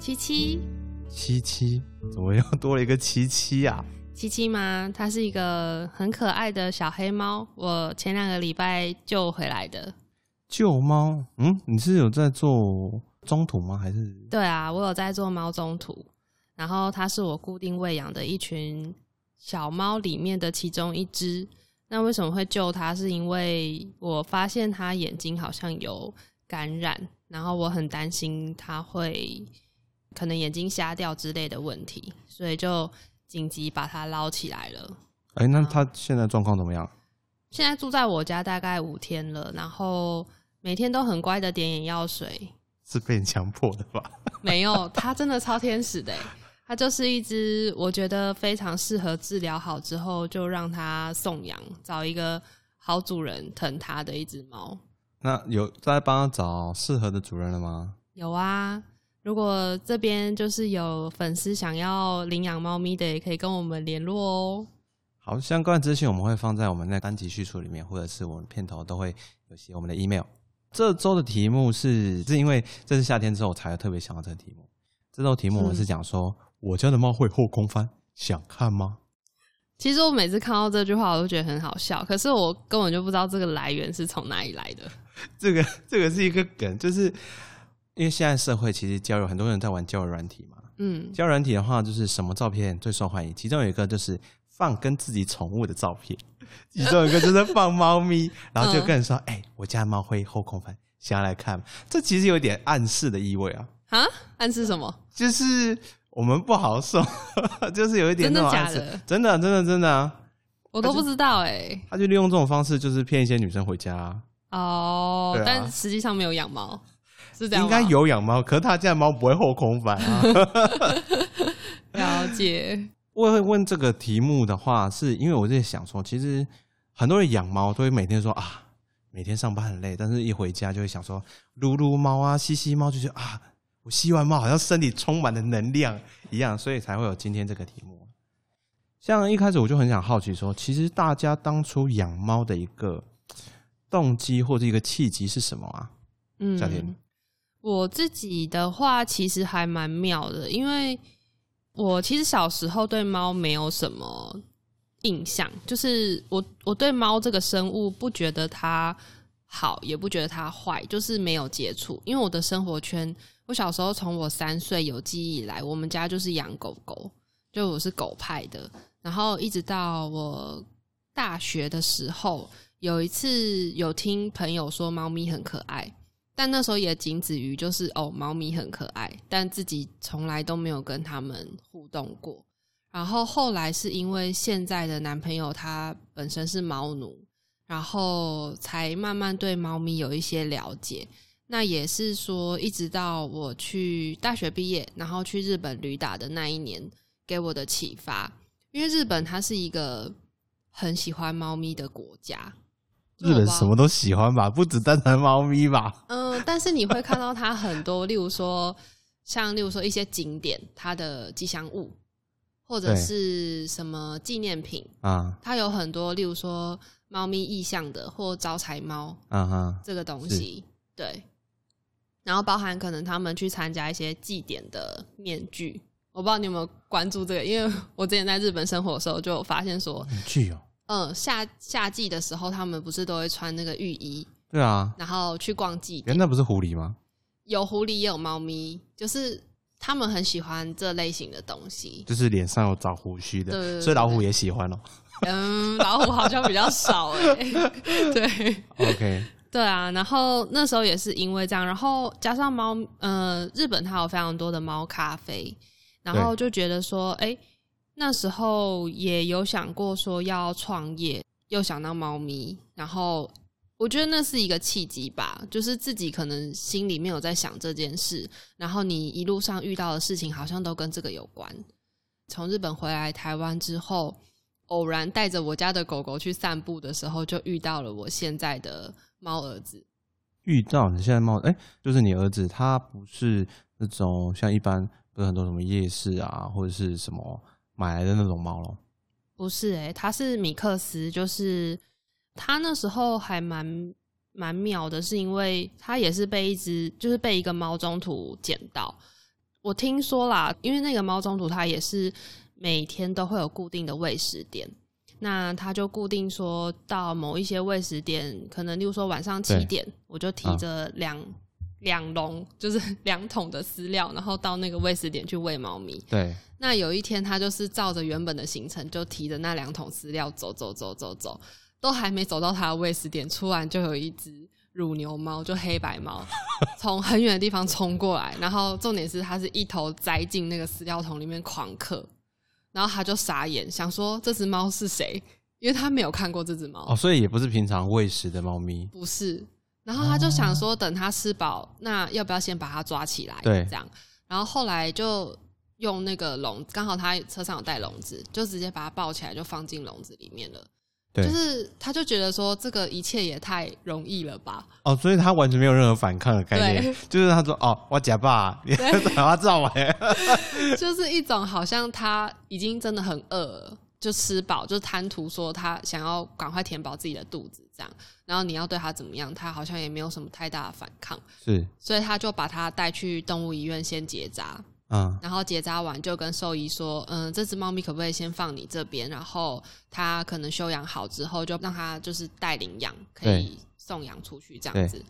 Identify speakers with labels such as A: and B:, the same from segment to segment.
A: 七七。
B: 七七怎么又多了一个七七啊？
A: 七七吗？它是一个很可爱的小黑猫，我前两个礼拜救回来的。
B: 救猫？嗯，你是有在做中途吗？还是？
A: 对啊，我有在做猫中途，然后它是我固定喂养的一群小猫里面的其中一只。那为什么会救它？是因为我发现它眼睛好像有感染，然后我很担心它会可能眼睛瞎掉之类的问题，所以就紧急把它捞起来了。
B: 哎，那它现在状况怎么样？
A: 现在住在我家大概五天了，然后每天都很乖的点眼药水。
B: 是被你强迫的吧？
A: 没有，它真的超天使的。它就是一只我觉得非常适合治疗好之后就让它送养，找一个好主人疼它的一只猫。
B: 那有在帮它找适合的主人了吗？
A: 有啊，如果这边就是有粉丝想要领养猫咪的，也可以跟我们联络哦。
B: 好，相关资讯我们会放在我们的单集叙述里面，或者是我们片头都会有写我们的 email。这周的题目是，是因为这是夏天之后，我才特别想到这个题目。这周题目我们是讲说。我家的猫会后空翻，想看吗？
A: 其实我每次看到这句话，我都觉得很好笑。可是我根本就不知道这个来源是从哪里来的。
B: 这个这个是一个梗，就是因为现在社会其实交友很多人在玩交友软体嘛。嗯，交友软体的话，就是什么照片最受欢迎？其中有一个就是放跟自己宠物的照片，其中有一个就是放猫咪，然后就跟人说：“哎，我家猫会后空翻，想要来看？”这其实有点暗示的意味啊。
A: 啊？暗示什么？
B: 就是。我们不好受，就是有一点
A: 真的假的？
B: 真的真的真的啊！
A: 我都不知道哎。
B: 他就利用这种方式，就是骗一些女生回家。
A: 哦，但实际上没有养猫，是这样
B: 应该有养猫，可是他家猫不会后空翻啊。
A: 了解。
B: 我会问这个题目的话，是因为我在想说，其实很多人养猫都会每天说啊，每天上班很累，但是一回家就会想说撸撸猫啊，吸吸猫，就觉得啊。我吸完猫，好像身体充满了能量一样，所以才会有今天这个题目。像一开始我就很想好奇说，其实大家当初养猫的一个动机或者一个契机是什么啊？嗯，夏天，
A: 我自己的话其实还蛮妙的，因为我其实小时候对猫没有什么印象，就是我我对猫这个生物不觉得它好，也不觉得它坏，就是没有接触，因为我的生活圈。我小时候从我三岁有记忆以来，我们家就是养狗狗，就我是狗派的。然后一直到我大学的时候，有一次有听朋友说猫咪很可爱，但那时候也仅止于就是哦，猫咪很可爱，但自己从来都没有跟他们互动过。然后后来是因为现在的男朋友他本身是猫奴，然后才慢慢对猫咪有一些了解。那也是说，一直到我去大学毕业，然后去日本旅打的那一年，给我的启发。因为日本它是一个很喜欢猫咪的国家，
B: 日本什么都喜欢吧，不止单单猫咪吧。
A: 嗯，但是你会看到它很多，例如说，像例如说一些景点，它的吉祥物，或者是什么纪念品啊，它有很多，例如说猫咪意象的或招财猫啊哈，这个东西，对。然后包含可能他们去参加一些祭典的面具，我不知道你有没有关注这个，因为我之前在日本生活的时候就发现说，
B: 面具哦，
A: 嗯，夏夏季的时候他们不是都会穿那个浴衣，
B: 对啊，
A: 然后去逛祭，
B: 那不是狐狸吗？
A: 有狐狸也有猫咪，就是他们很喜欢这类型的东西，
B: 就是脸上有长胡须的，所以老虎也喜欢哦。
A: 嗯，老虎好像比较少哎，对
B: ，OK。
A: 对啊，然后那时候也是因为这样，然后加上猫，呃，日本它有非常多的猫咖啡，然后就觉得说，哎，那时候也有想过说要创业，又想到猫咪，然后我觉得那是一个契机吧，就是自己可能心里面有在想这件事，然后你一路上遇到的事情好像都跟这个有关。从日本回来台湾之后，偶然带着我家的狗狗去散步的时候，就遇到了我现在的猫儿子。
B: 遇到你现在猫，哎、就是你儿子，他不是那种像一般不是很多什么夜市啊，或者是什么买来的那种猫咯。
A: 不是诶、它是米克斯，就是它那时候还蛮蛮妙的，是因为它也是被一只就是被一个猫中途捡到。我听说啦，因为那个猫中途它也是每天都会有固定的喂食点，那他就固定说到某一些喂食点，可能例如说晚上七
B: 对
A: 点，我就提
B: 啊
A: 着两两笼，就是两桶的饲料，然后到那个喂食点去喂猫咪。
B: 对，
A: 那有一天，他就是照着原本的行程，就提着那两桶饲料走走走走走，都还没走到他的喂食点，突然就有一只乳牛猫，就黑白猫，从很远的地方冲过来，然后重点是它是一头栽进那个饲料桶里面狂嗑，然后他就傻眼，想说这只猫是谁？因为他没有看过这只猫，
B: 哦，所以也不是平常喂食的猫咪。
A: 不是。然后他就想说，等他吃饱，那要不要先把他抓起来？
B: 对
A: 这样。然后后来就用那个笼，刚好他车上有带笼子，就直接把他抱起来，就放进笼子里面了。
B: 对，
A: 就是他就觉得说，这个一切也太容易了吧？
B: 哦，所以他完全没有任何反抗的概念
A: 对，
B: 就是他说哦，我假爸，你把它照完。
A: 就是一种好像他已经真的很饿了，就吃饱，就贪图说他想要赶快填饱自己的肚子，这样。然后你要对他怎么样，他好像也没有什么太大的反抗，
B: 是，
A: 所以他就把他带去动物医院先结扎。
B: 嗯，
A: 然后结扎完就跟兽医说，嗯，这只猫咪可不可以先放你这边？然后它可能休养好之后，就让它就是带领养，可以送养出去这样子。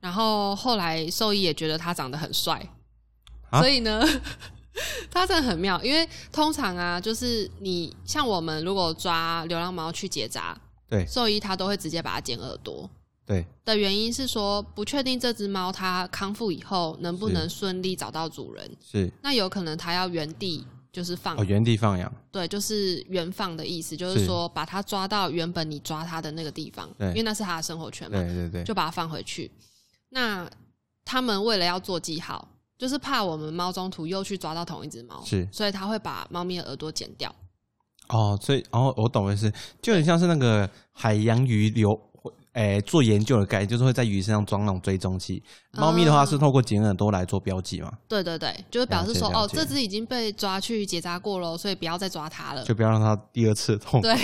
A: 然后后来兽医也觉得他长得很帅，
B: 啊
A: 所以呢，它真的很妙。因为通常啊，就是你像我们如果抓流浪猫去结扎，
B: 对
A: 兽医他都会直接把它剪耳朵。
B: 对，
A: 的原因是说，不确定这只猫它康复以后能不能顺利找到主人。
B: 是
A: 那有可能它要原地就是放，
B: 哦，原地放养，
A: 对，就是原放的意思，就是
B: 是
A: 说把它抓到原本你抓它的那个地方，
B: 对
A: 因为那是它的生活圈嘛，
B: 对对对，
A: 就把它放回去。那他们为了要做记号，就是怕我们猫中途又去抓到同一只猫，
B: 是
A: 所以他会把猫咪的耳朵剪掉。
B: 哦，所以哦，我懂的是，就很像是那个海洋鱼流，诶、做研究的概念，就是会在鱼身上装那种追踪器。猫咪的话
A: 啊
B: 是透过剪耳朵来做标记嘛，
A: 对对对，就是表示说，哦，这只已经被抓去结扎过喽，所以不要再抓它了。
B: 就不要让它第二次痛苦。
A: 对，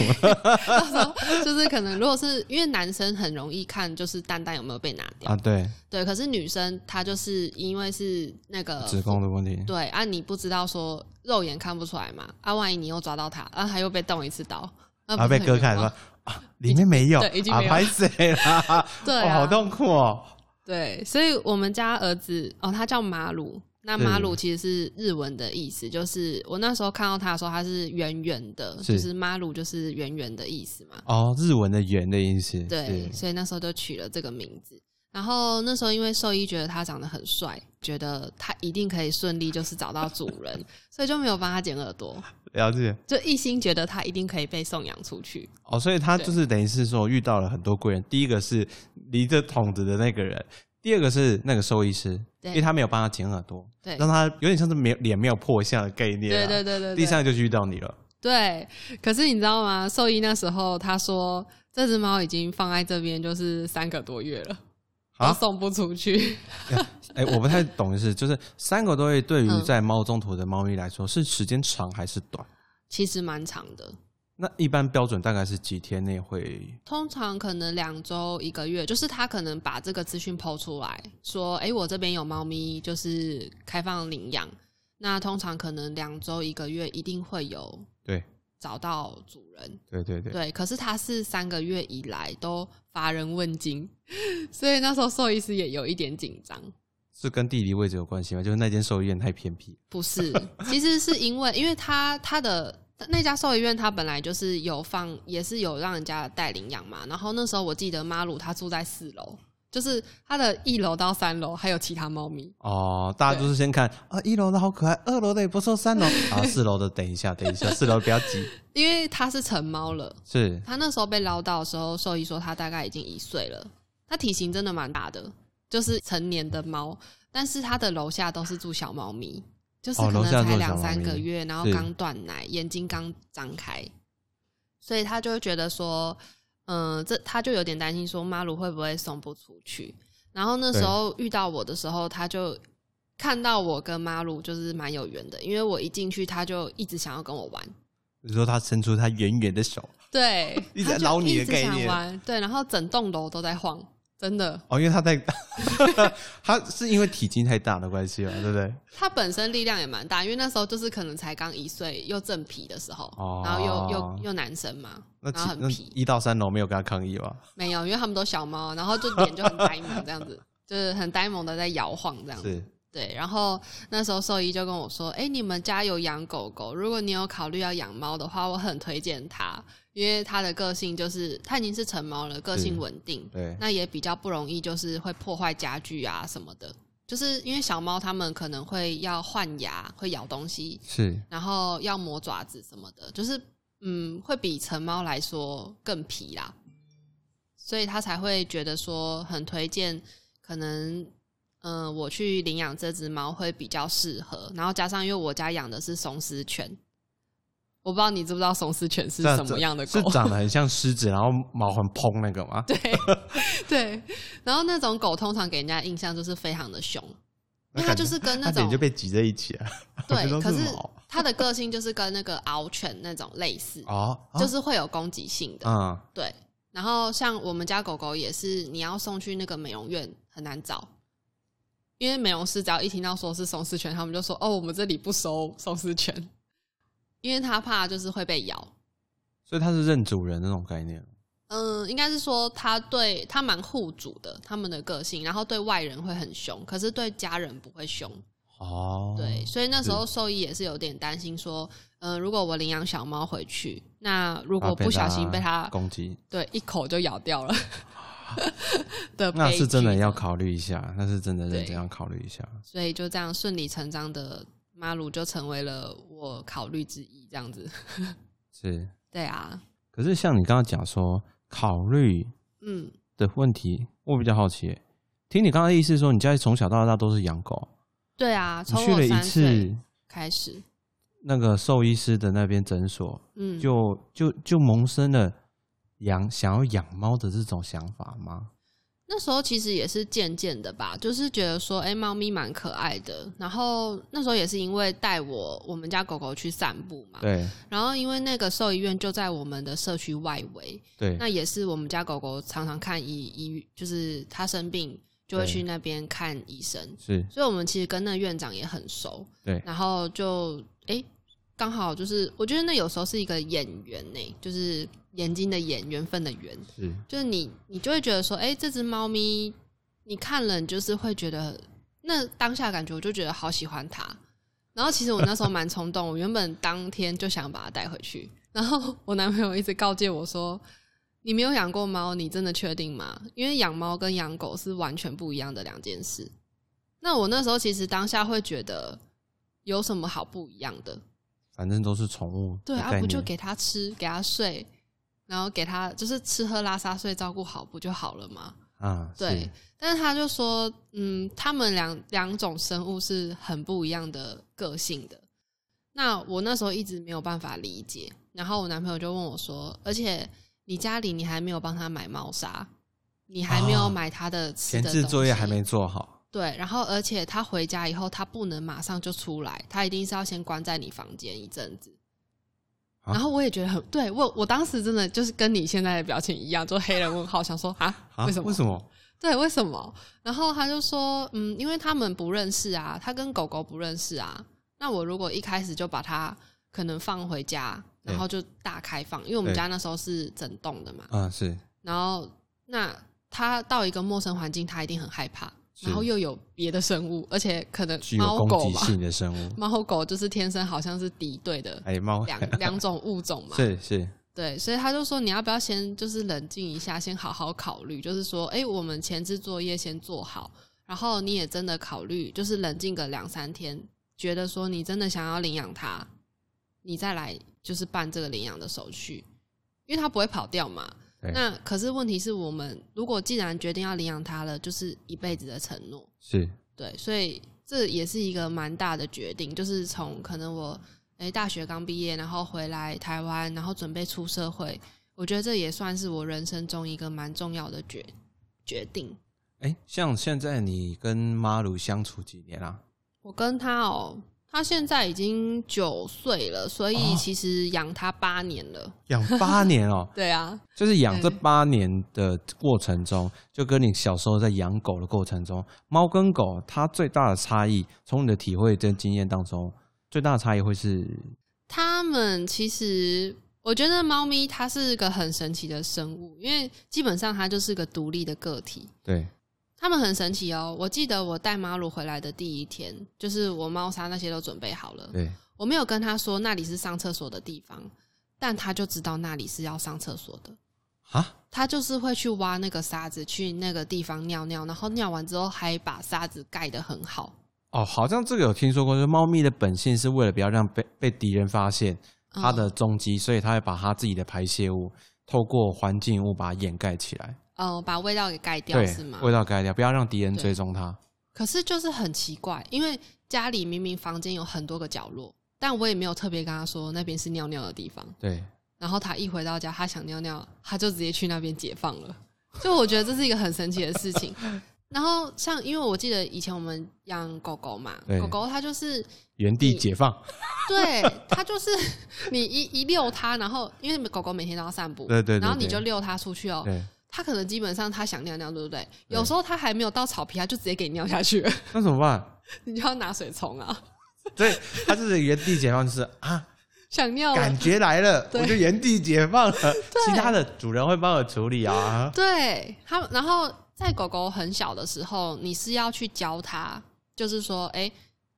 A: 到时候就是可能，如果是因为男生很容易看，就是蛋蛋有没有被拿掉，
B: 啊，对，
A: 对。可是女生她就是因为是那个
B: 子宫的问题。
A: 对啊，你不知道说肉眼看不出来嘛，啊，万一你又抓到它，啊，它又被动一次刀，
B: 啊，被割开了啊，里面没有，
A: 已经没有
B: 拍谁啦？
A: 对啊
B: 哦好痛苦哦。
A: 对，所以我们家儿子哦，他叫马鲁。那马鲁其实是日文的意思，就是我那时候看到他的时候，他是圆圆的，
B: 是
A: 就是马鲁就是圆圆的意思嘛。
B: 哦，日文的“圆”的意思。
A: 对，
B: 是
A: 所以那时候就取了这个名字。然后那时候因为兽医觉得他长得很帅，觉得他一定可以顺利就是找到主人，所以就没有帮他剪耳朵，
B: 了解。
A: 就一心觉得他一定可以被送养出去。
B: 哦，所以他就是等于是说遇到了很多贵人。第一个是离着筒子的那个人，第二个是那个兽医师，因为他没有帮他剪耳朵，
A: 对
B: 让他有点像是没有脸没有破相的概念、
A: 对
B: 啊。
A: 对对对对，
B: 第三个就是遇到你了。
A: 对。可是你知道吗？兽医那时候他说，这只猫已经放在这边就是三个多月了，都
B: 啊
A: 送不出去。
B: 哎、我不太懂的是，就是三个多月对于
A: 嗯
B: 在猫中途的猫咪来说，是时间长还是短？
A: 其实蛮长的，
B: 那一般标准大概是几天内会？
A: 通常可能两周一个月，就是他可能把这个资讯抛出来说，哎、我这边有猫咪，就是开放领养。那通常可能两周一个月一定会有
B: 对
A: 找到主人，
B: 对对对，
A: 对。可是他是三个月以来都乏人问津，所以那时候兽医师也有一点紧张。
B: 是跟地理位置有关系吗？就是那间兽医院太偏僻。
A: 不是，其实是因为，因为他他的那家兽医院，他本来就是有放，也是有让人家带领养嘛。然后那时候我记得马鲁他住在四楼，就是它的一楼到三楼还有其他猫咪。
B: 哦，大家就是先看啊，一楼的好可爱，二楼的也不错，三 楼啊，四楼的等一下，等一下，四楼不要急。
A: 因为它是成猫了，
B: 是。
A: 它那时候被捞到的时候，兽医说它大概已经一岁了。它体型真的蛮大的，就是成年的猫，但是它的楼下都是住小猫咪，就是可能才两三个月，然后
B: 是。
A: 刚断奶，眼睛刚张开，所以他就会觉得说，嗯、这他就有点担心说妈鲁会不会送不出去。然后那时候遇到我的时候，他就看到我跟妈鲁就是蛮有缘的，因为我一进去他就一直想要跟我玩。
B: 你说他伸出他圆圆的手，
A: 对，
B: 一直捞你的
A: 一直
B: 概念
A: 对，然后整栋楼都在晃，真的。
B: 哦，因为他在，他是因为体积太大的关系嘛，对不对？
A: 他本身力量也蛮大，因为那时候就是可能才刚一岁，又正皮的时候，
B: 哦
A: 然后又又又男生嘛，
B: 那
A: 然后很皮，
B: 一到三楼没有跟他抗议吧？
A: 没有，因为他们都小猫，然后就脸就很呆萌这样子，就是很呆萌的在摇晃这样子。
B: 是，
A: 对，然后那时候兽医就跟我说：“哎，你们家有养狗狗，如果你有考虑要养猫的话，我很推荐它，因为它的个性就是它已经是成猫了，个性
B: 是
A: 稳定，
B: 对，
A: 那也比较不容易就是会破坏家具啊什么的。就是因为小猫它们可能会要换牙，会咬东西，
B: 是
A: 然后要磨爪子什么的，就是嗯，会比成猫来说更皮啦，所以他才会觉得说很推荐，可能嗯、呃我去领养这只猫会比较适合，然后加上因为我家养的是松狮犬，我不知道你知不知道松狮犬是什么样的狗
B: 是？长得 很像狮子，然后毛很蓬那个吗？
A: 对对，然后那种狗通常给人家印象就是非常的凶，因为它就是跟那种
B: 就被挤在一起了。
A: 对，
B: 都
A: 可是它的个性就是跟那个獒犬那种类似，
B: 哦，
A: 就是会有攻击性的。
B: 嗯，
A: 对，然后像我们家狗狗也是，你要送去那个美容院很难找，因为美容师只要一听到说是松狮犬，他们就说哦，我们这里不收松狮犬，因为他怕就是会被咬。
B: 所以他是认主人那种概念。
A: 嗯，应该是说他对他蛮护主的，他们的个性，然后对外人会很凶，可是对家人不会凶。
B: 哦，
A: 对，所以那时候兽医也是有点担心说，嗯、如果我领养小猫回去，那如果不小心被它
B: 攻击，
A: 对一口就咬掉了
B: 那是真的要考虑一下，那是真的认
A: 对。
B: 真要考虑一下。
A: 所以就这样顺理成章的，马鲁就成为了我考虑之一，这样子。
B: 是，
A: 对啊，
B: 可是像你刚刚讲说考虑
A: 嗯，
B: 的问题，我比较好奇。听你刚刚的意思说，你家从小到大都是养狗，
A: 对啊，
B: 从去了一次
A: 开始，
B: 那个兽医师的那边诊所，
A: 嗯，
B: 就就就萌生了养想要养猫的这种想法吗？
A: 那时候其实也是渐渐的吧，就是觉得说，哎、猫咪蛮可爱的。然后那时候也是因为带我我们家狗狗去散步嘛，
B: 对
A: 然后因为那个兽医院就在我们的社区外围，
B: 对，
A: 那也是我们家狗狗常常看医医，就是它生病就会去那边看医生，
B: 是，
A: 所以我们其实跟那院长也很熟。
B: 对
A: 然后就哎，刚好就是我觉得那有时候是一个演员呢，就是眼睛的眼，缘分的缘，
B: 是
A: 就是你你就会觉得说，哎，这只猫咪你看了，你就是会觉得那当下感觉，我就觉得好喜欢它。然后其实我那时候蛮冲动，我原本当天就想把它带回去，然后我男朋友一直告诫我说。你没有养过猫，你真的确定吗？因为养猫跟养狗是完全不一样的两件事。那我那时候其实当下会觉得有什么好不一样的？
B: 反正都是宠物
A: 对啊，不就给它吃，给它睡，然后给他就是吃喝拉撒睡，照顾好不就好了吗？
B: 啊，
A: 对
B: 是，
A: 但是他就说，嗯，他们两两种生物是很不一样的个性的。那我那时候一直没有办法理解，然后我男朋友就问我说，而且你家里你还没有帮他买猫砂，你还没有
B: 哦
A: 买他的吃
B: 前置作业还没做好，
A: 对，然后而且他回家以后，他不能马上就出来，他一定是要先关在你房间一阵子。
B: 啊
A: 然后我也觉得很对我，我当时真的就是跟你现在的表情一样，就黑人问号，想说 啊，
B: 啊
A: 为什么？
B: 为什么？
A: 对，为什么？然后他就说，嗯，因为他们不认识啊，他跟狗狗不认识啊。那我如果一开始就把它可能放回家，然后就大开放，因为我们家那时候是整栋的嘛，
B: 啊，是
A: 然后那他到一个陌生环境，他一定很害怕，
B: 是
A: 然后又有别的生物，而且可能猫狗吧，
B: 击性的生物，
A: 猫狗就是天生好像是敌对的
B: 哎，猫
A: 两两种物种嘛，
B: 是是。
A: 对，所以他就说你要不要先就是冷静一下，先好好考虑，就是说，哎，我们前置作业先做好，然后你也真的考虑，就是冷静个两三天，觉得说你真的想要领养它，你再来就是办这个领养的手续，因为它不会跑掉嘛。
B: 对
A: 那可是问题是我们如果既然决定要领养它了，就是一辈子的承诺。
B: 是
A: 对，所以这也是一个蛮大的决定，就是从可能我诶、大学刚毕业，然后回来台湾，然后准备出社会，我觉得这也算是我人生中一个蛮重要的决决定。
B: 哎、像现在你跟妈鲁相处几年啦、
A: 我跟他哦，他现在已经九岁了，所以
B: 哦
A: 其实养他八年了。
B: 养八年哦、
A: 对啊，
B: 就是养这八年的过程中，就跟你小时候在养狗的过程中，猫跟狗它最大的差异，从你的体会跟经验当中，最大的差异会是
A: 它们其实我觉得猫咪它是个很神奇的生物，因为基本上它就是个独立的个体。
B: 对
A: 他们很神奇哦！我记得我带马鲁回来的第一天，就是我猫砂那些都准备好了，
B: 对
A: 我没有跟他说那里是上厕所的地方，但他就知道那里是要上厕所的。
B: 啊，
A: 他就是会去挖那个沙子，去那个地方尿尿，然后尿完之后还把沙子盖得很好。
B: 哦，好像这个有听说过，就是猫咪的本性是为了不要让被被敌人发现它
A: 嗯
B: 的踪迹，所以它会把它自己的排泄物透过环境物把它掩盖起来，
A: 哦、把味道给盖掉是吗？，
B: 味道盖掉，不要让敌人追踪它。
A: 可是就是很奇怪，因为家里明明房间有很多个角落，但我也没有特别跟他说那边是尿尿的地方。
B: 对，
A: 然后他一回到家，他想尿尿，他就直接去那边解放了。就我觉得这是一个很神奇的事情。然后像，因为我记得以前我们养狗狗嘛，狗狗它就是
B: 原地解放。
A: 对它就是 你一一遛它，然后因为狗狗每天都要散步，
B: 对对对
A: 然后你就遛它出去哦。
B: 对，
A: 它可能基本上他想尿尿，对不对？有时候他还没有到草皮，它就直接给你尿下去了，
B: 那怎么办？
A: 你就要拿水冲啊。
B: 对，他就是原地解放，就是啊，
A: 想尿
B: 感，觉来了，我就原地解放了，其他的主人会帮我处理啊。
A: 对他，然后在狗狗很小的时候，你是要去教它，就是说，哎，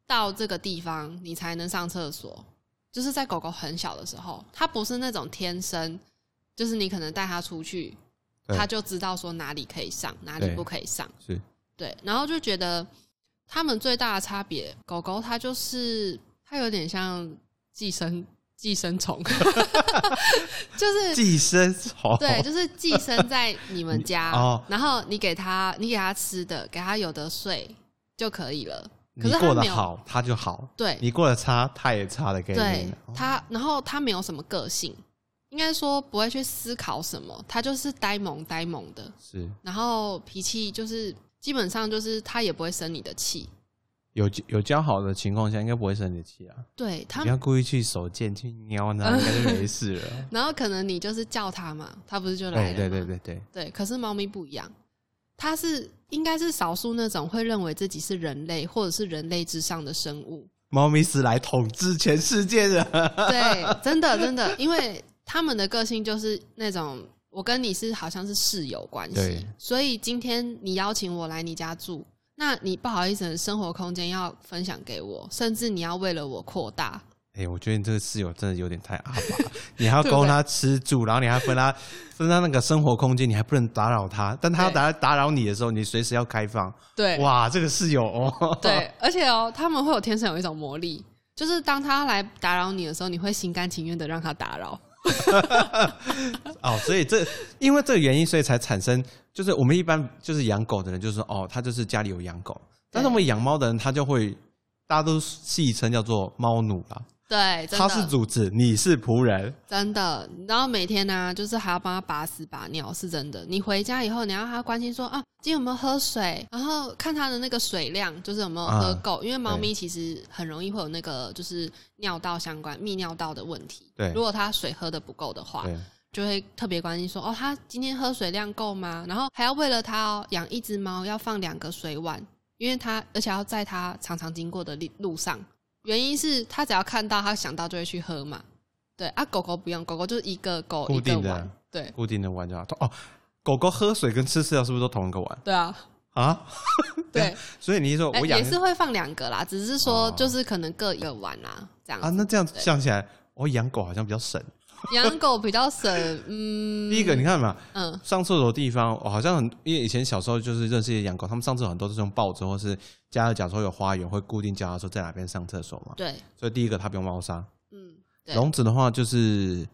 A: 到这个地方你才能上厕所。就是在狗狗很小的时候，它不是那种天生，就是你可能带它出去，
B: 对。
A: 它就知道说哪里可以上，哪里不可以上。
B: 是，
A: 对，然后就觉得他们最大的差别，狗狗它就是它有点像寄生寄生虫，就是
B: 寄生虫。
A: 对，就是寄生在你们家，
B: 哦。
A: 然后你给它，你给它吃的，给它有的睡就可以了。可是
B: 过得好，它就好；
A: 对。
B: 你过得差，它也差的概
A: 对它，然后它没有什么个性，应该说不会去思考什么，他就是呆萌呆萌的，
B: 是
A: 然后脾气就是基本上就是他也不会生你的气，
B: 有有交好的情况下，应该不会生你的气啊。
A: 对他
B: 不要故意去手贱去瞄它，应该就没事了。
A: 然后可能你就是叫它嘛，它不是就来了
B: 对
A: 吗
B: 对对对对，
A: 对，可是猫咪不一样，它是应该是少数那种会认为自己是人类或者是人类之上的生物。
B: 猫咪是来统治全世界的。
A: 对，真的真的，因为他们的个性就是那种，我跟你是好像是室友关系，所以今天你邀请我来你家住，那你不好意思，生活空间要分享给我，甚至你要为了我扩大。
B: 哎、我觉得你这个室友真的有点太阿爸，你还要供他吃住，然后你还分他分他那个生活空间，你还不能打扰他，但他要打打扰你的时候，你随时要开放。
A: 对，
B: 哇，这个室友哦，
A: 对，而且哦，他们会有天生有一种魔力，就是当他来打扰你的时候，你会心甘情愿的让他打扰。
B: 哦，所以这因为这个原因，所以才产生，就是我们一般就是养狗的人，就是说哦，他就是家里有养狗，但是我们养猫的人，他就会大家都戏称叫做猫奴啦，
A: 对，真
B: 他是主子，你是仆人，
A: 真的，然后每天呢、就是还要帮他把屎把尿，是真的。你回家以后，你要他关心说啊，今天有没有喝水，然后看他的那个水量，就是有没有喝够，因为猫咪其实很容易会有那个就是尿道相关泌尿道的问题。
B: 对。
A: 如果他水喝的不够的话，
B: 对。
A: 就会特别关心说哦，他今天喝水量够吗？然后还要为了他哦养一只猫要放两个水碗，因为他而且要在他常常经过的路路上，原因是他只要看到他想到就会去喝嘛。对啊，狗狗不用，狗狗就是一个狗一个
B: 固定的
A: 碗。对
B: 固定的碗就好。哦，狗狗喝水跟吃饲料是不是都同一个碗
A: 对啊，
B: 啊？
A: 对，
B: 所以你是说
A: 哎
B: 我养
A: 也是会放两个啦，只是说
B: 哦
A: 就是可能各一个碗啦，这样
B: 啊？那这样想起来，我养狗好像比较省。
A: 养狗比较省，嗯，
B: 第一个，你看嘛，
A: 嗯，
B: 上厕所的地方，我好像很，因为以前小时候就是认识一些养狗，他们上厕所很多是用抱着，或是家里假如说有花园，会固定教他说在哪边上厕所嘛。
A: 对，
B: 所以第一个，他不用猫砂。
A: 嗯，对，
B: 笼子的话就是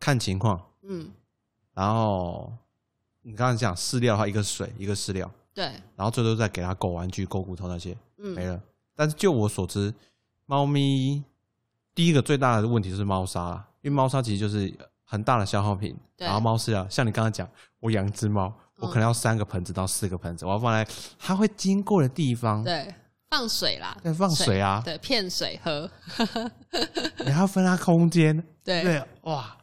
B: 看情况，
A: 嗯，
B: 然后你刚刚讲饲料的话，一个水，一个饲料，
A: 对，
B: 然后最多再给它狗玩具、狗骨头那些，没
A: 嗯，
B: 了。但是就我所知，猫咪第一个最大的问题就是猫砂啦，因为猫砂其实就是很大的消耗品。然后猫饲料，像你刚刚讲，我养一只猫，我可能要三个盆子到四个盆子，我要放在它会经过的地方，
A: 对，放水啦，
B: 对，放水啊，
A: 对，骗水喝，
B: 你还要分它空间，
A: 对。
B: 对，哇，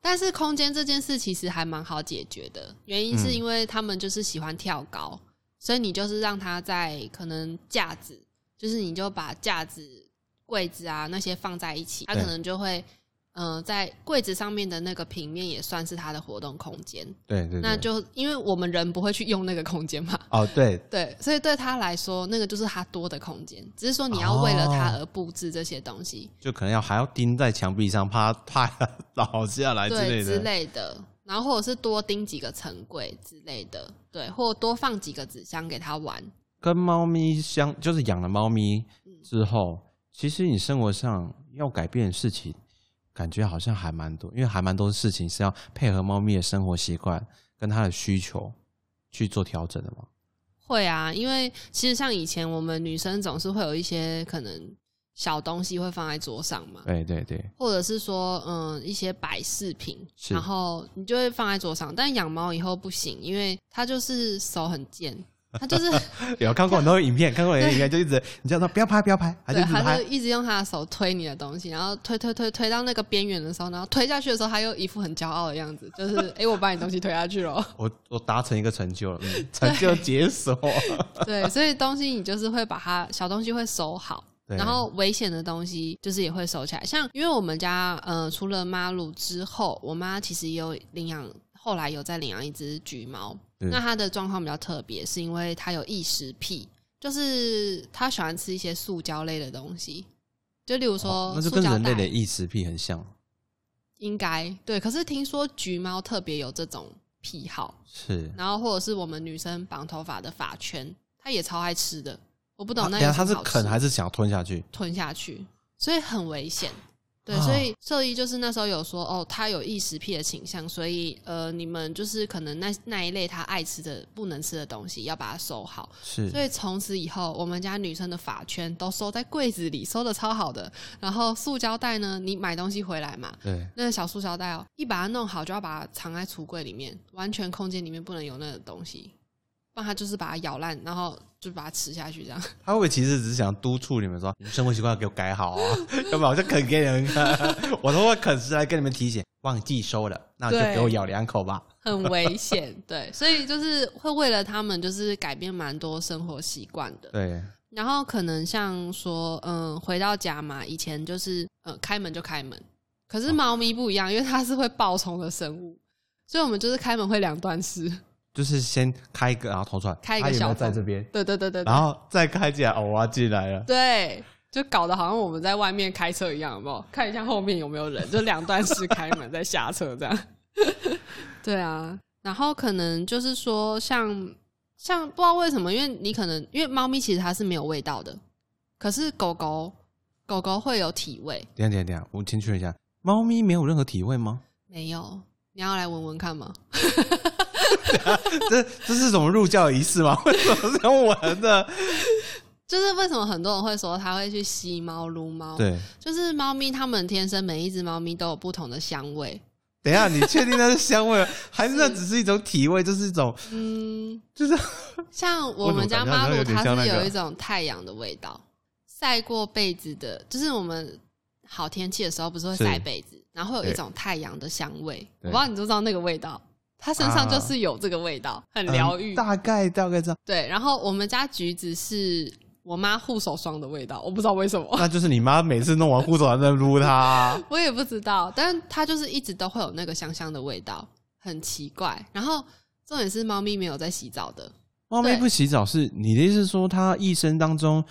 A: 但是空间这件事其实还蛮好解决的，原因是
B: 嗯
A: 因为他们就是喜欢跳高，所以你就是让它在可能架子，就是你就把架子、柜子啊那些放在一起，它可能就会。嗯、在柜子上面的那个平面也算是它的活动空间，
B: 对对对，
A: 那就因为我们人不会去用那个空间嘛，
B: 哦，对，
A: 对，所以对他来说，那个就是他多的空间，只是说你要为了他
B: 哦。
A: 而布置这些东西，
B: 就可能要还要钉在墙壁上，怕怕它 倒下来之
A: 对之
B: 类的。
A: 类的，然后或者是多钉几个层柜之类的，对，或多放几个纸箱给他玩，
B: 跟猫咪相，就是养了猫咪
A: 嗯。
B: 之后，其实你生活上要改变的事情，感觉好像还蛮多，因为还蛮多事情是要配合猫咪的生活习惯跟它的需求去做调整的嘛。
A: 会啊，因为其实像以前我们女生总是会有一些可能小东西会放在桌上嘛，
B: 对对对，
A: 或者是说嗯一些摆饰品，然后你就会放在桌上，但养猫以后不行，因为它就是手很贱，它就是。
B: 有看过很多影片，看过很多影片，就一直你叫他不要拍，不要拍，他就，一直拍
A: 他就。一直用他的手推你的东西，然后推推推推到那个边缘的时候，然后推下去的时候，他又一副很骄傲的样子，就是 哎、诶我把你东西推下去了。
B: 我我达成一个成就了，嗯成就解锁。
A: 对，所以东西你就是会把它小东西会收好，然后危险的东西就是也会收起来。像因为我们家呃除了妈乳之后，我妈其实也有领养，后来有在领养一只橘猫。
B: 对
A: 那它的状况比较特别，是因为它有异食癖，就是它喜欢吃一些塑胶类的东西，就例如说、
B: 哦那就跟人类的异食癖很像，
A: 应该对，可是听说橘猫特别有这种癖好，
B: 是。
A: 然后或者是我们女生绑头发的发圈，它也超爱吃的。我不懂那
B: 啊等一下他是啃还是想要吞下去？
A: 吞下去，所以很危险。对，
B: 啊
A: 所以兽医就是那时候有说，哦，他有异食癖的倾向，所以呃，你们就是可能那那一类他爱吃的、不能吃的东西，要把它收好。
B: 是
A: 所以从此以后，我们家女生的发圈都收在柜子里，收的超好的。然后塑胶袋呢，你买东西回来嘛，
B: 对，
A: 那个小塑胶袋哦，一把它弄好，就要把它藏在橱柜里面，完全空间里面不能有那个东西，不然它就是把它咬烂，然后就把它吃下去这样。
B: 他会不会其实只是想督促你们说，你们生活习惯要给我改好啊？要不然我就啃给你们看，我都会啃食来跟你们提醒，忘记收了，那就
A: 对
B: 给我咬两口吧。
A: 很危险，对，所以就是会为了他们，就是改变蛮多生活习惯的。
B: 对，
A: 然后可能像说，嗯，回到家嘛，以前就是，嗯，开门就开门，可是猫咪不一样，因为它是会爆冲的生物，所以我们就是开门会两段式。
B: 就是先开一个，然后投出来，
A: 开一个
B: 他有没有
A: 小
B: 在这边，
A: 对对对对对
B: 然后再开起来，哦，我要进来了。
A: 对，就搞得好像我们在外面开车一样，有没有？看一下后面有没有人，就两段式开门再下车这样。对啊，然后可能就是说像，像不知道为什么，因为你可能因为猫咪其实它是没有味道的，可是狗狗狗狗会有体味，
B: 等一下等下等一下，我先确认一下，猫咪没有任何体味吗？
A: 没有？你要来闻闻看吗？
B: 这这是什么入教仪式吗？为什么是用闻的？
A: 就是为什么很多人会说他会去吸猫、撸猫？，
B: 对，
A: 就是猫咪它们天生每一只猫咪都有不同的香味。
B: 等一下，你确定那是香味，还是那只是一种体味？就是一种，
A: 嗯，
B: 就是
A: 像我们家妈鲁，它是有一种太阳的味道，晒过被子的，就是我们好天气的时候不是会晒被子，然后会有一种太阳的香味，我不知道你知不知道那个味道，它身上就是有这个味道，很疗愈。
B: 嗯大概大概这样，
A: 对，然后我们家橘子是我妈护手霜的味道，我不知道为什么。
B: 那就是你妈每次弄完护手还在撸它。
A: 我也不知道，但是它就是一直都会有那个香香的味道，很奇怪。然后重点是猫咪没有在洗澡的，
B: 猫咪不洗澡是你的意思说它一生当中，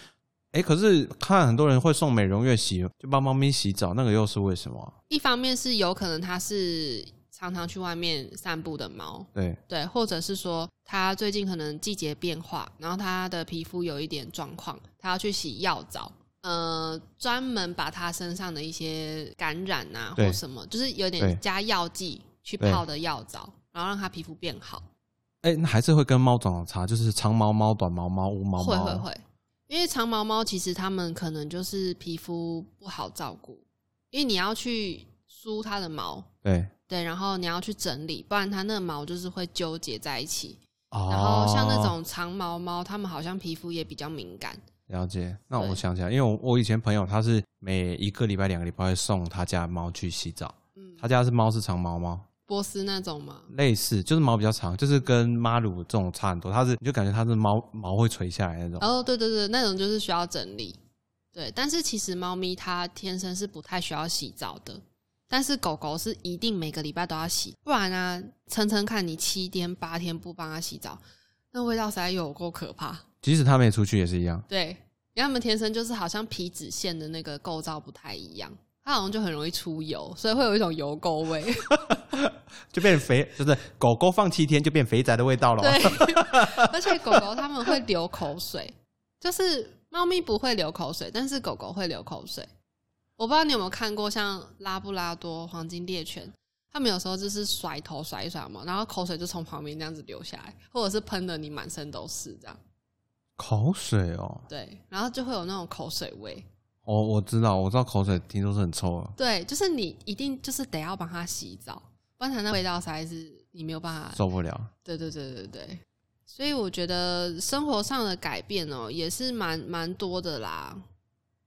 B: 哎、可是看很多人会送美容院洗，就帮猫咪洗澡，那个又是为什么啊、
A: 一方面是有可能它是常常去外面散步的猫，
B: 对，
A: 对，或者是说它最近可能季节变化，然后它的皮肤有一点状况，它要去洗药澡。呃，专门把它身上的一些感染啊或什么，就是有
B: 对
A: 点加药剂去泡的药澡，然后让它皮肤变好。
B: 哎、那还是会跟猫种有差，就是长毛猫、短毛猫、无毛猫。
A: 会会会，因为长毛猫其实它们可能就是皮肤不好照顾，因为你要去梳它的毛，
B: 对，
A: 对，然后你要去整理，不然它那个毛就是会纠结在一起。
B: 哦，
A: 然后像那种长毛猫，它们好像皮肤也比较敏感。
B: 了解。那我
A: 对
B: 想起来，因为我我以前朋友他是每一个礼拜、两个礼拜会送他家的猫去洗澡，
A: 嗯，
B: 他家是猫是长毛猫，
A: 波斯那种吗，
B: 类似就是毛比较长，就是跟马鲁这种差很多。它是你就感觉它是毛毛会垂下来那种。
A: 哦，对对对，那种就是需要整理。对，但是其实猫咪它天生是不太需要洗澡的，但是狗狗是一定每个礼拜都要洗，不然啊，称称看你七天八天不帮它洗澡，那味道实在有够可怕。
B: 即使它没出去也是一样。
A: 对，因为它们天生就是好像皮脂腺的那个构造不太一样，它好像就很容易出油，所以会有一种油垢味。
B: 就变肥，就是狗狗放七天就变肥宅的味道了。
A: 对，而且狗狗它们会流口水，就是猫咪不会流口水，但是狗狗会流口水。我不知道你有没有看过，像拉布拉多、黄金猎犬，它们有时候就是甩头甩一甩嘛，然后口水就从旁边这样子流下来，或者是喷的你满身都是这样。
B: 口水哦，
A: 对，然后就会有那种口水味。
B: 哦，我知道，我知道口水听说是很臭的，
A: 对，就是你一定就是得要帮它洗澡，不然它那味道实在是你没有办法
B: 受不了。
A: 对对对对对，所以我觉得生活上的改变哦，也是蛮蛮多的啦。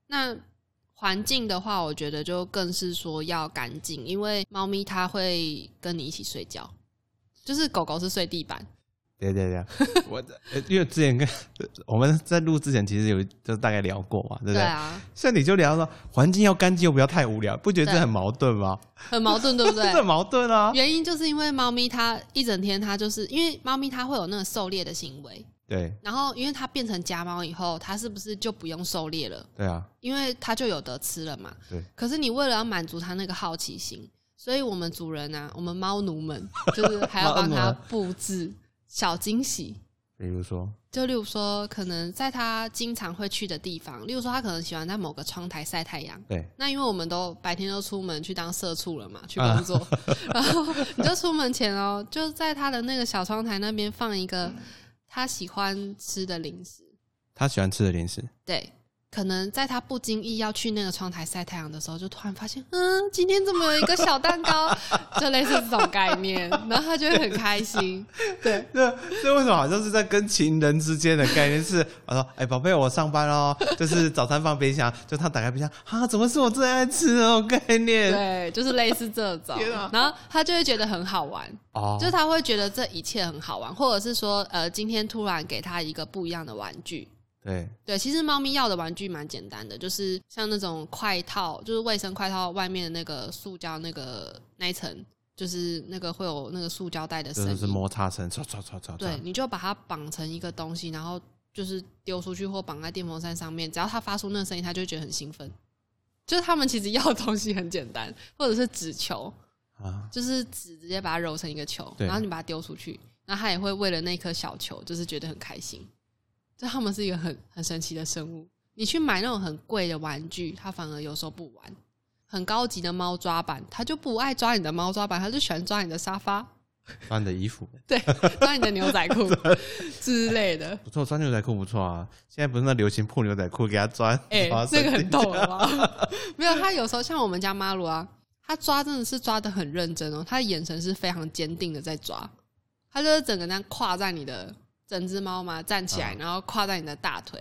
A: 那环境的话，我觉得就更是说要干净，因为猫咪它会跟你一起睡觉，就是狗狗是睡地板，
B: 对对对，我呃因为之前跟我们在录之前，其实有就大概聊过嘛，对不对？
A: 啊，
B: 像你就聊说环境要干净，又不要太无聊，不觉得这很矛盾吗？
A: 很矛盾，对不对
B: 这？很矛盾啊。
A: 原因就是因为猫咪它一整天它就是因为猫咪它会有那个狩猎的行为，
B: 对
A: 然后因为它变成家猫以后，它是不是就不用狩猎了？
B: 对啊，
A: 因为它就有得吃了嘛。
B: 对。
A: 可是你为了要满足它那个好奇心，所以我们主人啊，我们猫奴们，就是 还要帮它布置小惊喜。
B: 比如说，
A: 就例如说，可能在它经常会去的地方，例如说，它可能喜欢在某个窗台晒太阳。
B: 对
A: 那因为我们都白天都出门去当社畜了嘛，去
B: 啊
A: 工作，然后你就出门前哦，就在它的那个小窗台那边放一个它喜欢吃的零食。
B: 他喜欢吃的零食，
A: 对，可能在他不经意要去那个窗台晒太阳的时候，就突然发现，嗯，今天怎么有一个小蛋糕？就类似这种概念，然后他就会很开心。对，
B: 这这为什么好像是在跟情人之间的概念是？我说，哎，宝贝，我上班喽，就是早餐放冰箱，就他打开冰箱，啊，怎么是我最爱吃的那种概念？
A: 对，就是类似这种
B: 天啊，
A: 然后他就会觉得很好玩，
B: 哦，
A: 就是他会觉得这一切很好玩，或者是说，呃，今天突然给他一个不一样的玩具。
B: 对
A: 对，其实猫咪要的玩具蛮简单的，就是像那种快套，就是卫生快套外面的那个塑胶那个那一层，就是那个会有那个塑胶袋的声音，
B: 就是摩擦声，唰唰唰唰
A: 对，你就把它绑成一个东西，然后就是丢出去或绑在电风扇上面，只要它发出那个声音，它就会觉得很兴奋。就是他们其实要的东西很简单，或者是纸球，
B: 啊，
A: 就是纸直接把它揉成一个球，然后你把它丢出去，然后它也会为了那颗小球，就是觉得很开心。就他们是一个很很神奇的生物。你去买那种很贵的玩具，它反而有时候不玩。很高级的猫抓板，它就不爱抓你的猫抓板，它就喜欢抓你的沙发，
B: 抓你的衣服
A: 对，抓你的牛仔裤之类的。
B: 不错，抓牛仔裤不错啊。现在不是那流行破牛仔裤，给它抓，
A: 哎、
B: 抓
A: 那个很逗了吗？没有，它有时候像我们家马鲁啊，它抓真的是抓的很认真哦，它的眼神是非常坚定的在抓，它就是整个那样跨在你的整只猫嘛站起来，
B: 啊
A: 然后跨在你的大腿，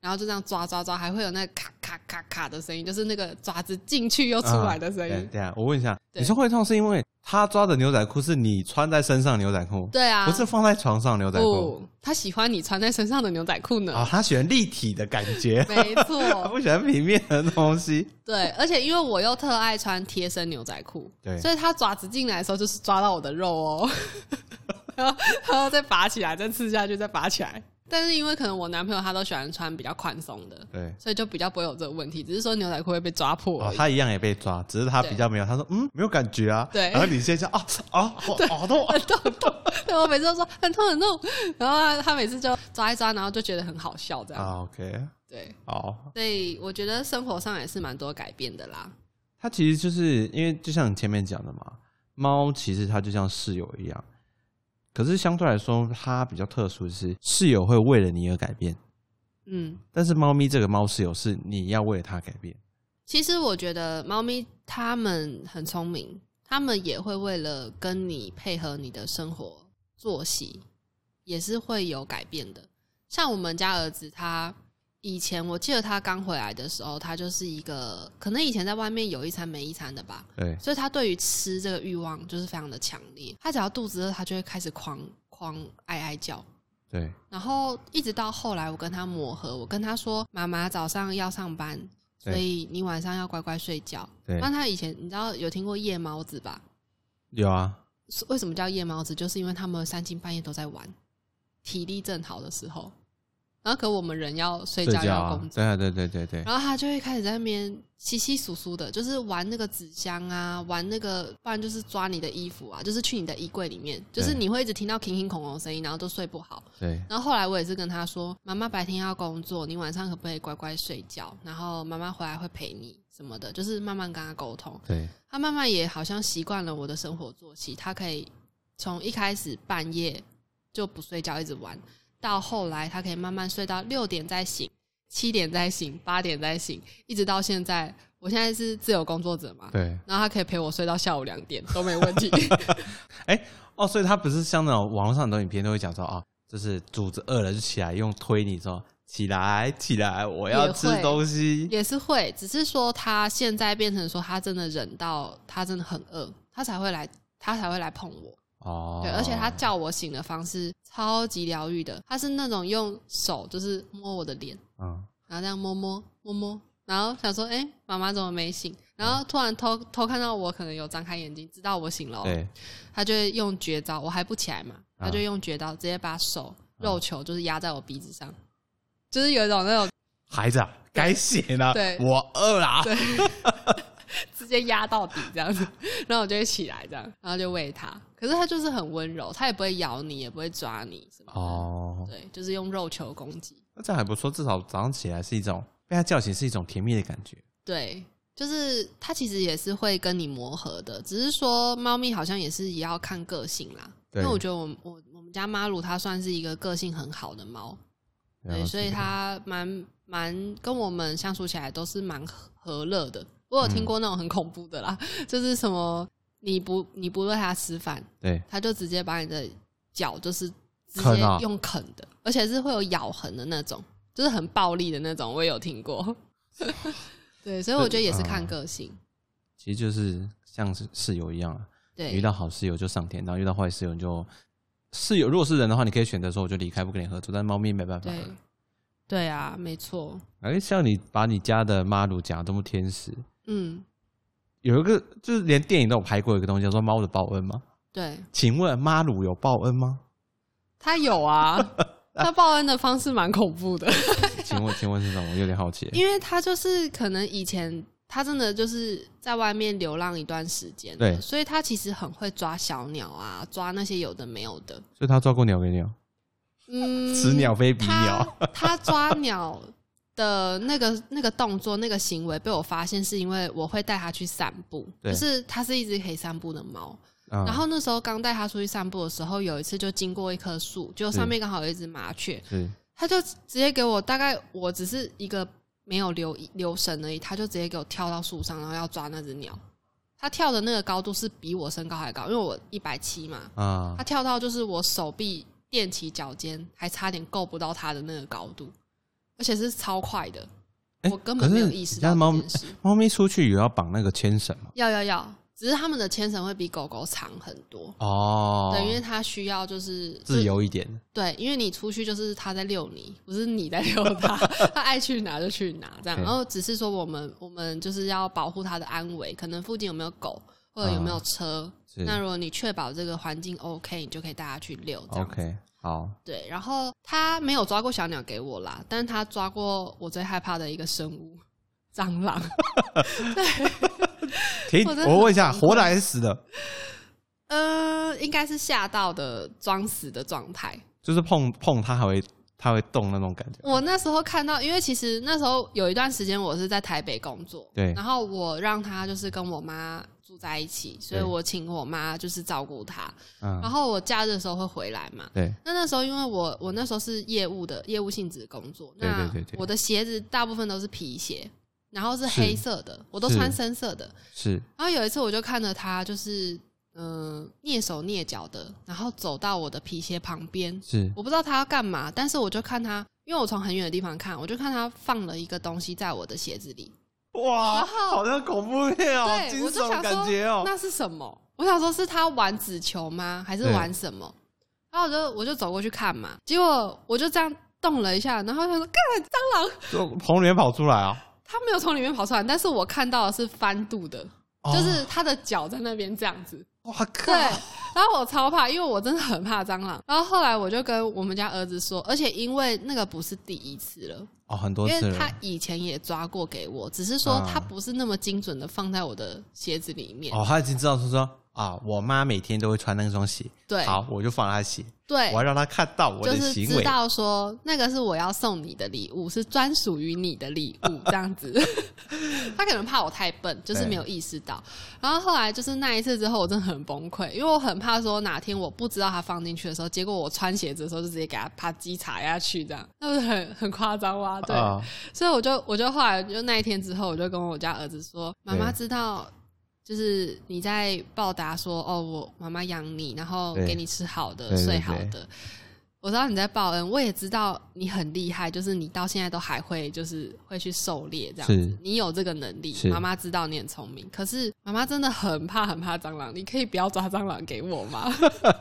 A: 然后就这样抓抓抓，还会有那个咔咔咔咔的声音，就是那个爪子进去又出来的声
B: 啊
A: 音。
B: 对啊，我问一下，你说会痛是因为他抓的牛仔裤是你穿在身上牛仔裤，
A: 对啊，
B: 不是放在床上牛仔裤
A: 不，它喜欢你穿在身上的牛仔裤呢。
B: 啊？他喜欢立体的感觉，
A: 没
B: 他
A: 错，
B: 不喜欢平面的东西。
A: 对，而且因为我又特爱穿贴身牛仔裤，
B: 对
A: 所以它爪子进来的时候就是抓到我的肉哦，然 后然后再拔起来，再吃下去，再拔起来。但是因为可能我男朋友他都喜欢穿比较宽松的，
B: 对，
A: 所以就比较不会有这个问题，只是说牛仔裤会被抓破
B: 哦，他一样也被抓，只是他比较没有。他说嗯，没有感觉啊。
A: 对
B: 然后你现在就啊啊，好好痛啊。
A: 很痛很痛，对 我每次都说很痛很痛，然后他他每次就抓一抓，然后就觉得很好笑这样。
B: 啊，OK，
A: 对，
B: 好。
A: 所以我觉得生活上也是蛮多改变的啦。
B: 它其实就是因为就像你前面讲的嘛，猫其实它就像室友一样，可是相对来说，它比较特殊的是，室友会为了你而改变，
A: 嗯，
B: 但是猫咪这个猫室友是你要为了它改变。
A: 其实我觉得猫咪它们很聪明，它们也会为了跟你配合你的生活作息，也是会有改变的。像我们家儿子，他以前我记得他刚回来的时候，他就是一个可能以前在外面有一餐没一餐的吧，
B: 对，
A: 所以他对于吃这个欲望就是非常的强烈。他只要肚子饿，他就会开始狂狂哀哀叫。
B: 对，
A: 然后一直到后来，我跟他磨合，我跟他说：“妈妈早上要上班，所以你晚上要乖乖睡觉。”
B: 对
A: 那他以前你知道有听过夜猫子吧？
B: 有啊，
A: 是为什么叫夜猫子？就是因为他们三更半夜都在玩，体力正好的时候，然后可我们人要睡觉要工，作，
B: 对啊，对对对对，
A: 然后他就会开始在那边稀稀疏疏的，就是玩那个纸箱啊，玩那个，不然就是抓你的衣服啊，就是去你的衣柜里面，就是你会一直听到叮叮恐恐的声音，然后都睡不好。
B: 对
A: 然后后来我也是跟他说，妈妈白天要工作，你晚上可不可以乖乖睡觉？然后妈妈回来会陪你什么的，就是慢慢跟他沟通。
B: 对
A: 他慢慢也好像习惯了我的生活作息，他可以从一开始半夜就不睡觉一直玩，到后来他可以慢慢睡到六点再醒，七点再醒，八点再醒，一直到现在。我现在是自由工作者嘛，
B: 对。
A: 然后他可以陪我睡到下午两点都没问题。
B: 哎哦，所以他不是像那种网络上很多影片都会讲说啊，就是肚子饿了就起来用推你说起来起来，我要吃东西。
A: 也是会，只是说他现在变成说他真的忍到他真的很饿，他才会来，他才会来碰我。
B: 哦，
A: 对，而且他叫我醒的方式超级疗愈的，他是那种用手就是摸我的脸，
B: 嗯，
A: 然后这样摸摸摸摸，然后想说，哎、妈妈怎么没醒？然后突然偷偷看到我可能有张开眼睛，知道我醒了哦，
B: 对，
A: 他就会用绝招，我还不起来嘛，他
B: 啊
A: 就用绝招直接把手肉球就是压在我鼻子上，就是有一种那种
B: 孩子啊，该醒了，
A: 对
B: 我饿了。
A: 对，直接压到底这样子，然后我就会起来这样，然后就喂它。可是它就是很温柔，它也不会咬你，也不会抓你是吧。
B: 哦，
A: 对，就是用肉球攻击。
B: 那这样还不错，至少早上起来是一种被它叫醒，是一种甜蜜的感觉。
A: 对，就是它其实也是会跟你磨合的，只是说猫咪好像也是也要看个性啦。因为我觉得我我我们家妈鲁它算是一个个性很好的猫，对，所以它蛮蛮跟我们相处起来都是蛮和和乐的。我有听过那种很恐怖的啦，就是什么你不你不喂它吃饭，
B: 对
A: 它就直接把你的脚就是直接用啃的，而且是会有咬痕的那种，就是很暴力的那种，我也有听过。对，所以我觉得也是看个性。
B: 其实就是像是室友一样啊，
A: 对，
B: 遇到好室友就上天，然后遇到坏室友你就室友。如果是人的话，你可以选择说我就离开，不跟你合作。但猫咪没办法。
A: 对，对啊，没错。
B: 哎，像你把你家的妈鲁讲的这么天使，
A: 嗯，
B: 有一个就是连电影都有拍过一个东西叫做《猫的报恩》吗？
A: 对，
B: 请问妈鲁有报恩吗？
A: 他有啊，他报恩的方式蛮恐怖的，
B: 请问请问是什么？我有点好奇。
A: 因为他就是可能以前他真的就是在外面流浪一段时间，
B: 对
A: 所以他其实很会抓小鸟啊，抓那些有的没有的。
B: 所以他抓过鸟给鸟，
A: 嗯，
B: 此鸟非彼鸟。
A: 他他抓鸟的那个那个动作、那个行为被我发现，是因为我会带它去散步，
B: 对。
A: 就是它是一只可以散步的猫。
B: 嗯
A: 然后那时候刚带它出去散步的时候，有一次就经过一棵树，就上面刚好有一只麻雀，
B: 是。
A: 它就直接给我大概我只是一个没有留留神而已，它就直接给我跳到树上，然后要抓那只鸟。它跳的那个高度是比我身高还高，因为我一百七嘛，
B: 啊。
A: 它，跳到就是我手臂垫起脚尖，还差点够不到它的那个高度，而且是超快的，
B: 哎
A: 我根本没有意识到
B: 猫咪出去有要绑那个牵绳吗？
A: 要要要，只是它们的牵绳会比狗狗长很多。
B: 哦，
A: 对，因为它需要就是
B: 自由一点。
A: 对，因为你出去就是它在遛你，不是你在遛它，它爱去哪就去哪这样。然后只是说我们我们就是要保护它的安危，可能附近有没有狗或者有没有车。
B: 是
A: 那如果你确保这个环境 OK，你就可以带它去遛。
B: OK，好，
A: 对，然后他没有抓过小鸟给我啦，但是他抓过我最害怕的一个生物——蟑螂。
B: 停，
A: 我
B: 我问一下，活的还是死的？
A: 呃，应该是吓到的装死的状态。
B: 就是碰碰它还会它会动那种感觉。
A: 我那时候看到，因为其实那时候有一段时间我是在台北工作，
B: 对
A: 然后我让他就是跟我妈住在一起，所以我请我妈就是照顾他。
B: 嗯
A: 然，后我假日的时候会回来嘛。
B: 对，
A: 那那时候因为我我那时候是业务的业务性质的工作，
B: 对
A: 那我的鞋子大部分都是皮鞋，然后是
B: 是
A: 黑色的，我都穿深色的。
B: 是
A: 然后有一次我就看着他就是嗯、呃蹑手蹑脚的，然后走到我的皮鞋旁边，
B: 是，
A: 我不知道他要干嘛，但是我就看他，因为我从很远的地方看，我就看他放了一个东西在我的鞋子里。
B: 哇，好像恐怖片哦，
A: 对，
B: 惊
A: 我就
B: 悚感
A: 想说
B: 觉哦，
A: 那是什么？我想说是他玩纸球吗？还是玩什么？然后我就我就走过去看嘛，结果我就这样动了一下，然后他说：“干蟑螂！”
B: 就从里面跑出来啊，
A: 他没有从里面跑出来，但是我看到的是翻肚的，
B: 哦
A: 就是他的脚在那边这样子。
B: 哇靠
A: 对，，然后我超怕，因为我真的很怕蟑螂。然后后来我就跟我们家儿子说，而且因为那个不是第一次了，
B: 哦，很多
A: 因为他，以前也抓过给我，只是说
B: 啊
A: 他不是那么精准的放在我的鞋子里面。
B: 哦，他已经知道是说啊，我妈每天都会穿那双鞋，
A: 对。
B: 好，我就放她鞋，
A: 对。
B: 我要，让她看到我
A: 就是
B: 的行为，
A: 知道说那个是我要送你的礼物，是专属于你的礼物，这样子。他可能怕我太笨，就是
B: 对
A: 没有意识到。然后后来就是那一次之后，我真的很崩溃，因为我很怕说哪天我不知道他放进去的时候，结果我穿鞋子的时候就直接给他啪叽踩下去，这样。那不是很很夸张吗？对，
B: 啊，
A: 所以我就我就后来就那一天之后，我就跟我家儿子说，妈妈知道。就是你在报答说哦，我妈妈养你，然后
B: 对。
A: 给你吃好的、睡好的。我知道你在报恩，我也知道你很厉害，就是你到现在都还会就是会去狩猎这样子，你有这个能力。
B: 是。
A: 妈妈知道你很聪明，可是妈妈真的很怕很怕蟑螂，你可以不要抓蟑螂给我吗？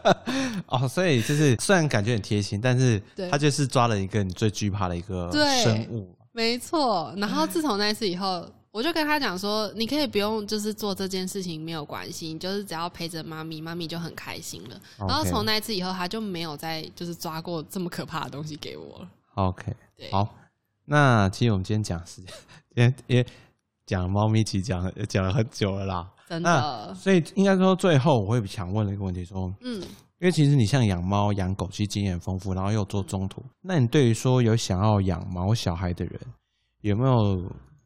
B: 哦，所以就是虽然感觉很贴心，但是
A: 对。
B: 他就是抓了一个你最惧怕的一个
A: 对
B: 生物，
A: 没错，然后自从那一次以后，我就跟他讲说，你可以不用就是做这件事情没有关系，你就是只要陪着妈咪，妈咪就很开心了。然后从那一次以后，他就没有再就是抓过这么可怕的东西给我了。
B: OK，
A: 对，
B: 好，那其实我们今天讲时间，今天也讲猫咪，其实讲了讲了很久了啦。
A: 真的，
B: 所以应该说，最后我会想问的一个问题说，
A: 嗯，
B: 因为其实你像养猫、养狗，其实经验很丰富，然后又做中途，那你对于说有想要养毛小孩的人，有没有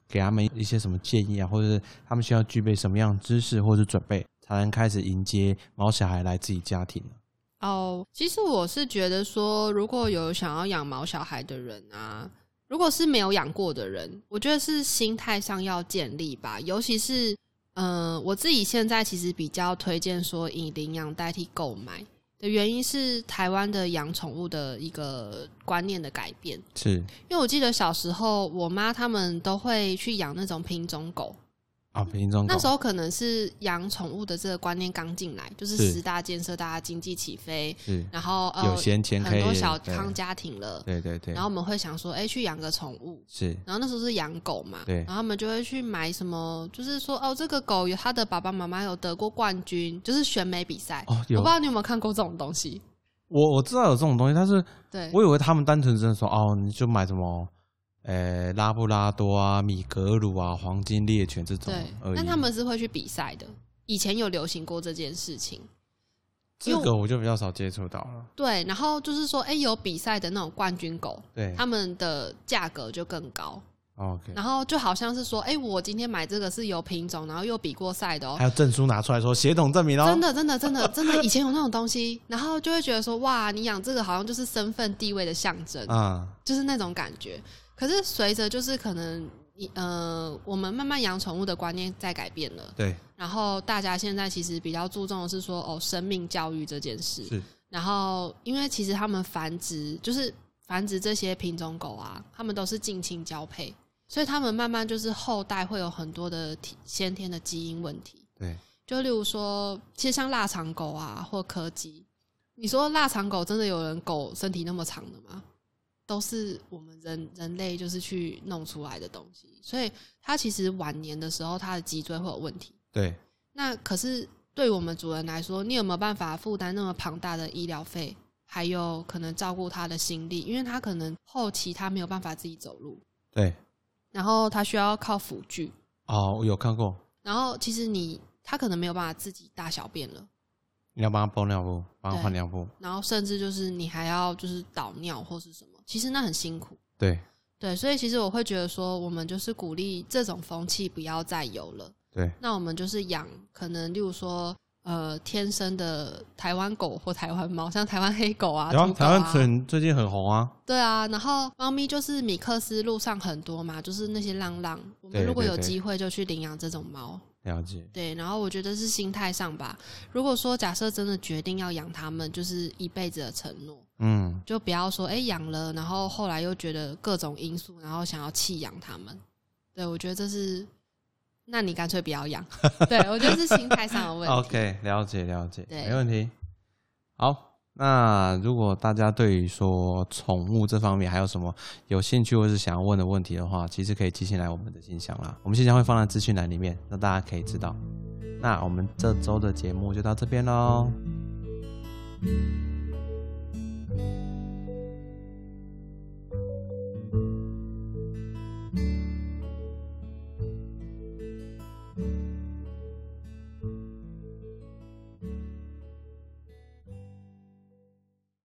B: 给他们一些什么建议啊，或者是他们需要具备什么样知识或者准备，才能开始迎接毛小孩来自己家庭呢？
A: 哦，其实我是觉得说，如果有想要养毛小孩的人啊，如果是没有养过的人，我觉得是心态上要建立吧。尤其是，嗯、我自己现在其实比较推荐说以领养代替购买的原因是台湾的养宠物的一个观念的改变。
B: 是
A: 因为我记得小时候，我妈他们都会去养那种品种狗，
B: 啊，品种狗
A: 那时候可能是养宠物的这个观念刚进来，就是
B: 是
A: 十大建设，大家经济起飞，
B: 是
A: 然后呃
B: 有闲钱
A: 很多小康家庭了，
B: 对对对，
A: 然后我们会想说，哎、去养个宠物。
B: 是
A: 然后那时候是养狗嘛，
B: 对
A: 然后他们就会去买什么，就是说哦，这个狗有它的爸爸妈妈有得过冠军，就是选美比赛。
B: 哦，有
A: 我不知道你有没有看过这种东西？
B: 我我知道有这种东西，但是
A: 对，
B: 我以为他们单纯真的说哦，你就买什么，呃，拉布拉多啊、米格鲁啊、黄金猎犬这种
A: 对
B: 而已。，
A: 但他们是会去比赛的。以前有流行过这件事情，
B: 这个我就比较少接触到了。
A: 对，然后就是说，哎、有比赛的那种冠军狗，
B: 对
A: 他们的价格就更高。
B: ，OK，
A: 然后就好像是说，哎、我今天买这个是有品种，然后又比过赛的哦
B: 还，有证书拿出来说血统证明哦。
A: 真的，真的，真的，真的，以前有那种东西，然后就会觉得说，哇，你养这个好像就是身份地位的象征，
B: 啊，
A: 就是那种感觉。可是随着就是可能你呃，我们慢慢养宠物的观念在改变了，
B: 对，
A: 然后大家现在其实比较注重的是说，哦，生命教育这件事。
B: 是
A: 然后因为其实他们繁殖就是繁殖这些品种狗啊，他们都是近亲交配，所以他们慢慢就是后代会有很多的先天的基因问题。
B: 对，
A: 就例如说，其实像腊肠狗啊，或柯基，你说腊肠狗真的有人狗身体那么长的吗？都是我们人人类就是去弄出来的东西，所以它其实晚年的时候，它的脊椎会有问题。
B: 对，
A: 那可是对我们主人来说，你有没有办法负担那么庞大的医疗费，还有可能照顾他的心力？因为他可能后期他没有办法自己走路，
B: 对，
A: 然后他需要靠辅具，
B: 哦，我有看过，
A: 然后其实你他可能没有办法自己大小便了。
B: 你要帮他包尿布，帮他换尿布，
A: 然后甚至就是你还要就是导尿或是什么，其实那很辛苦。
B: 对，
A: 对，所以其实我会觉得说，我们就是鼓励这种风气不要再有了。
B: 对，
A: 那我们就是养，可能例如说，呃，天生的台湾狗或台湾猫，像台湾黑狗啊，
B: 然台湾
A: 啊
B: 犬最近很红啊，
A: 对啊，然后猫咪就是米克斯路上很多嘛，就是那些浪浪，我们如果有机会就去领养这种猫。
B: 了解，
A: 对，然后我觉得是心态上吧。如果说假设真的决定要养它们，就是一辈子的承诺，
B: 嗯，
A: 就不要说哎养了，然后后来又觉得各种因素，然后想要弃养它们。对我觉得这是，那你干脆不要养。对我觉得是心态上的问题。
B: OK，了解了解，
A: 对
B: 没问题。好，那如果大家对于说宠物这方面还有什么有兴趣或是想要问的问题的话，其实可以寄信来我们的信箱啦。我们信箱会放在资讯栏里面，那大家可以知道。那我们这周的节目就到这边喽。